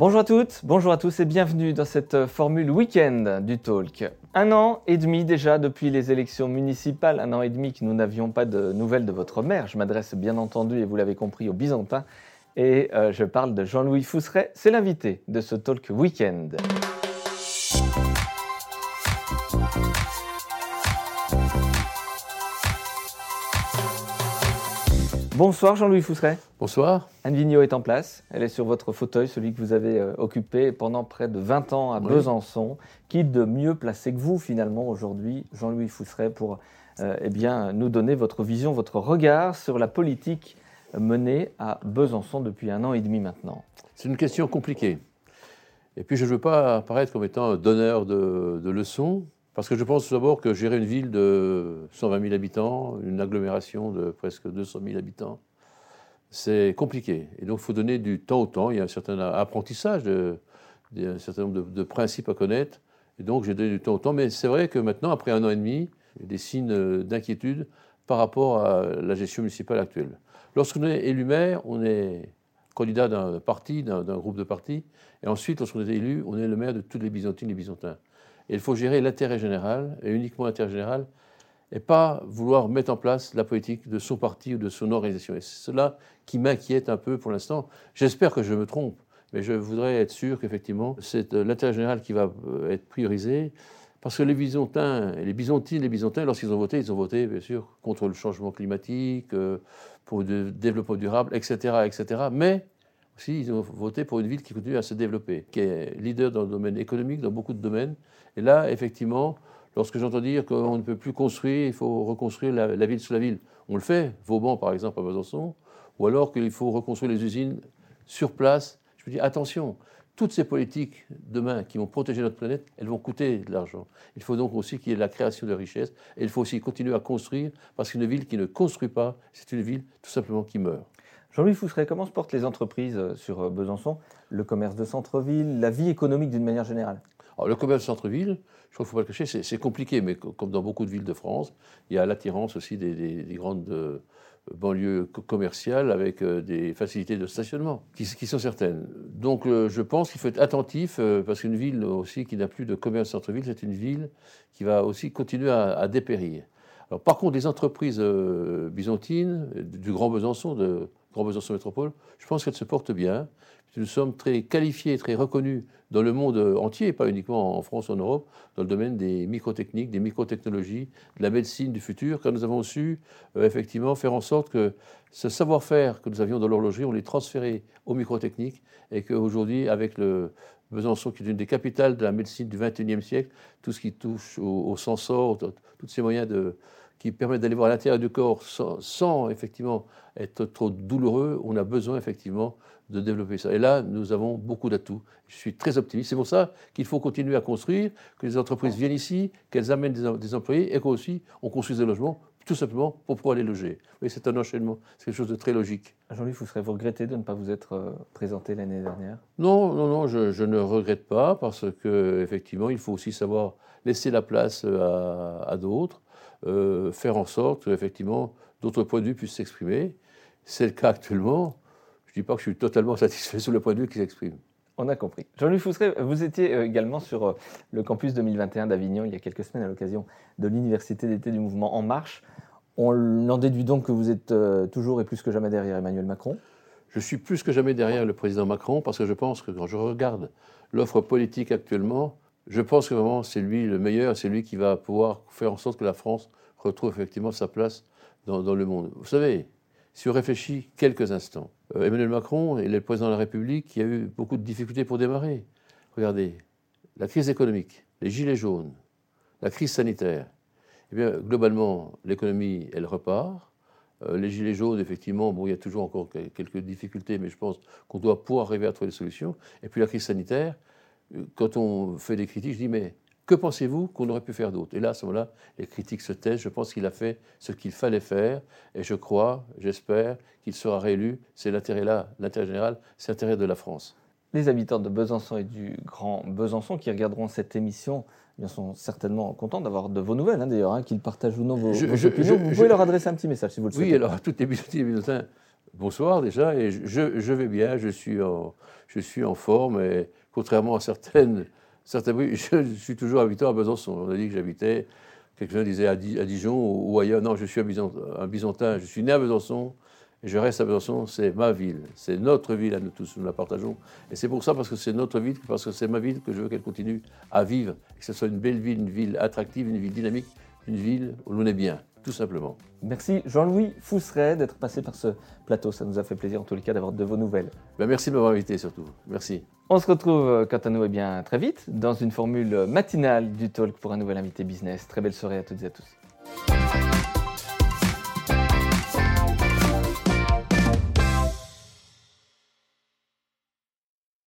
Bonjour à toutes, bonjour à tous et bienvenue dans cette formule week-end du talk. Un an et demi déjà depuis les élections municipales, un an et demi que nous n'avions pas de nouvelles de votre maire. Je m'adresse bien entendu, et vous l'avez compris, aux Byzantins. Et euh, je parle de Jean-Louis Fousseret, c'est l'invité de ce talk week-end. Bonsoir Jean-Louis Fousseret. Bonsoir. Anne Vigneault est en place. Elle est sur votre fauteuil, celui que vous avez euh, occupé pendant près de 20 ans à Besançon. Qui de mieux placé que vous finalement aujourd'hui, Jean-Louis Fousseret, pour euh, eh bien, nous donner votre vision, votre regard sur la politique menée à Besançon depuis un an et demi maintenant? C'est une question compliquée. Et puis je ne veux pas apparaître comme étant un donneur de, de leçons. Parce que je pense d'abord que gérer une ville de 120 000 habitants, une agglomération de presque 200 000 habitants, c'est compliqué. Et donc il faut donner du temps au temps. Il y a un certain apprentissage, de, un certain nombre de, principes à connaître. Et donc j'ai donné du temps au temps. Mais c'est vrai que maintenant, après un an et demi, il y a des signes d'inquiétude par rapport à la gestion municipale actuelle. Lorsqu'on est élu maire, on est candidat d'un parti, d'un groupe de partis. Et ensuite, lorsqu'on est élu, on est le maire de toutes les Byzantines et les Byzantins il faut gérer l'intérêt général, et uniquement l'intérêt général, et pas vouloir mettre en place la politique de son parti ou de son organisation. Et c'est cela qui m'inquiète un peu pour l'instant. J'espère que je me trompe, mais je voudrais être sûr qu'effectivement, c'est euh, l'intérêt général qui va euh, être priorisé. Parce que les Byzantins, les Byzantines, les Byzantins, lorsqu'ils ont voté, ils ont voté, bien sûr, contre le changement climatique, euh, pour le développement durable, etc., etc. Mais aussi, ils ont voté pour une ville qui continue à se développer, qui est leader dans le domaine économique, dans beaucoup de domaines, et là, effectivement, lorsque j'entends dire qu'on ne peut plus construire, il faut reconstruire la, ville sous la ville, on le fait, Vauban par exemple à Besançon, ou alors qu'il faut reconstruire les usines sur place. Je me dis, attention, toutes ces politiques demain qui vont protéger notre planète, elles vont coûter de l'argent. Il faut donc aussi qu'il y ait la création de richesses, et il faut aussi continuer à construire, parce qu'une ville qui ne construit pas, c'est une ville tout simplement qui meurt. Jean-Louis Fousseret, comment se portent les entreprises euh, sur euh, Besançon, le commerce de centre-ville, la vie économique d'une manière générale? Le commerce centre-ville, je crois qu'il ne faut pas le cacher, c'est compliqué, mais comme dans beaucoup de villes de France, il y a l'attirance aussi des, grandes euh, banlieues commerciales avec des facilités de stationnement qui, sont certaines. Donc je pense qu'il faut être attentif, parce qu'une ville aussi qui n'a plus de commerce centre-ville, c'est une ville qui va aussi continuer à, dépérir. Alors, par contre, les entreprises byzantines, du Grand Besançon, de Grand Besançon Métropole, je pense qu'elles se portent bien. Nous sommes très qualifiés, très reconnus dans le monde entier, pas uniquement en France ou en Europe, dans le domaine des microtechniques, des microtechnologies, de la médecine du futur, car nous avons su euh, effectivement faire en sorte que ce savoir-faire que nous avions dans l'horlogerie, on l'ait transféré aux microtechniques et qu'aujourd'hui, avec le Besançon, qui est une des capitales de la médecine du XXIe siècle, tout ce qui touche au, au sensor, tous ces moyens de, qui permettent d'aller voir l'intérieur du corps sans, effectivement être trop douloureux, on a besoin effectivement de développer ça. Et là, nous avons beaucoup d'atouts. Je suis très optimiste. C'est pour ça qu'il faut continuer à construire, que les entreprises viennent ici, qu'elles amènent des, employés et qu'aussi on construise des logements, tout simplement pour pouvoir les loger. Oui, c'est un enchaînement, c'est quelque chose de très logique. Jean-Louis, vous serez vous regretter de ne pas vous être euh, présenté l'année dernière? Non, non, non, je, ne regrette pas parce que effectivement, il faut aussi savoir laisser la place à, à d'autres, euh, faire en sorte qu'effectivement d'autres points de vue puissent s'exprimer. C'est le cas actuellement. Je ne dis pas que je suis totalement satisfait sur le point de vue qui s'exprime. On a compris. Jean-Louis Fousseret, vous étiez euh, également sur euh, le campus 2021 d'Avignon il y a quelques semaines à l'occasion de l'université d'été du mouvement En Marche. On en déduit donc que vous êtes toujours et plus que jamais derrière Emmanuel Macron Je suis plus que jamais derrière le président Macron parce que je pense que quand je regarde l'offre politique actuellement, je pense que vraiment c'est lui le meilleur, c'est lui qui va pouvoir faire en sorte que la France retrouve effectivement sa place dans, le monde. Vous savez, si on réfléchit quelques instants, euh, Emmanuel Macron est le président de la République qui a eu beaucoup de difficultés pour démarrer. Regardez, la crise économique, les gilets jaunes, la crise sanitaire. Eh bien, globalement, l'économie, elle repart. Euh, les gilets jaunes, effectivement, bon, il y a toujours encore quelques difficultés, mais je pense qu'on doit pouvoir arriver à trouver des solutions. Et puis la crise sanitaire, quand on fait des critiques, je dis, mais que pensez-vous qu'on aurait pu faire d'autre? Et là, à ce moment-là, les critiques se taisent. Je pense qu'il a fait ce qu'il fallait faire. Et je crois, j'espère, qu'il sera réélu. C'est l'intérêt là, l'intérêt général, c'est l'intérêt de la France. Les habitants de Besançon et du Grand Besançon qui regarderont cette émission ils sont certainement contents d'avoir de vos nouvelles, hein, d'ailleurs, hein, qu'ils partagent ou non vos, opinions. vous pouvez leur adresser un petit message si vous le souhaitez. Oui, alors toutes les Byzantines bonsoir déjà, et je, je, vais bien, je suis, en, je forme, et contrairement à certaines, certains je, suis toujours habitant à Besançon. On a dit que j'habitais, quelqu'un disait à, Dijon ou, ailleurs, non, je suis un Byzantin, je suis né à Besançon, et je reste à Besançon, c'est ma ville, c'est notre ville à nous tous, nous la partageons. Et c'est pour ça, parce que c'est notre ville, parce que c'est ma ville, que je veux qu'elle continue à vivre, que ce soit une belle ville, une ville attractive, une ville dynamique, une ville où l'on est bien, tout simplement. Merci Jean-Louis Fousseret d'être passé par ce plateau. Ça nous a fait plaisir en tous les cas d'avoir de vos nouvelles. Ben merci de m'avoir invité surtout. Merci. On se retrouve euh, quant à nous eh bien, très vite dans une formule matinale du talk pour un nouvel invité business. Très belle soirée à toutes et à tous.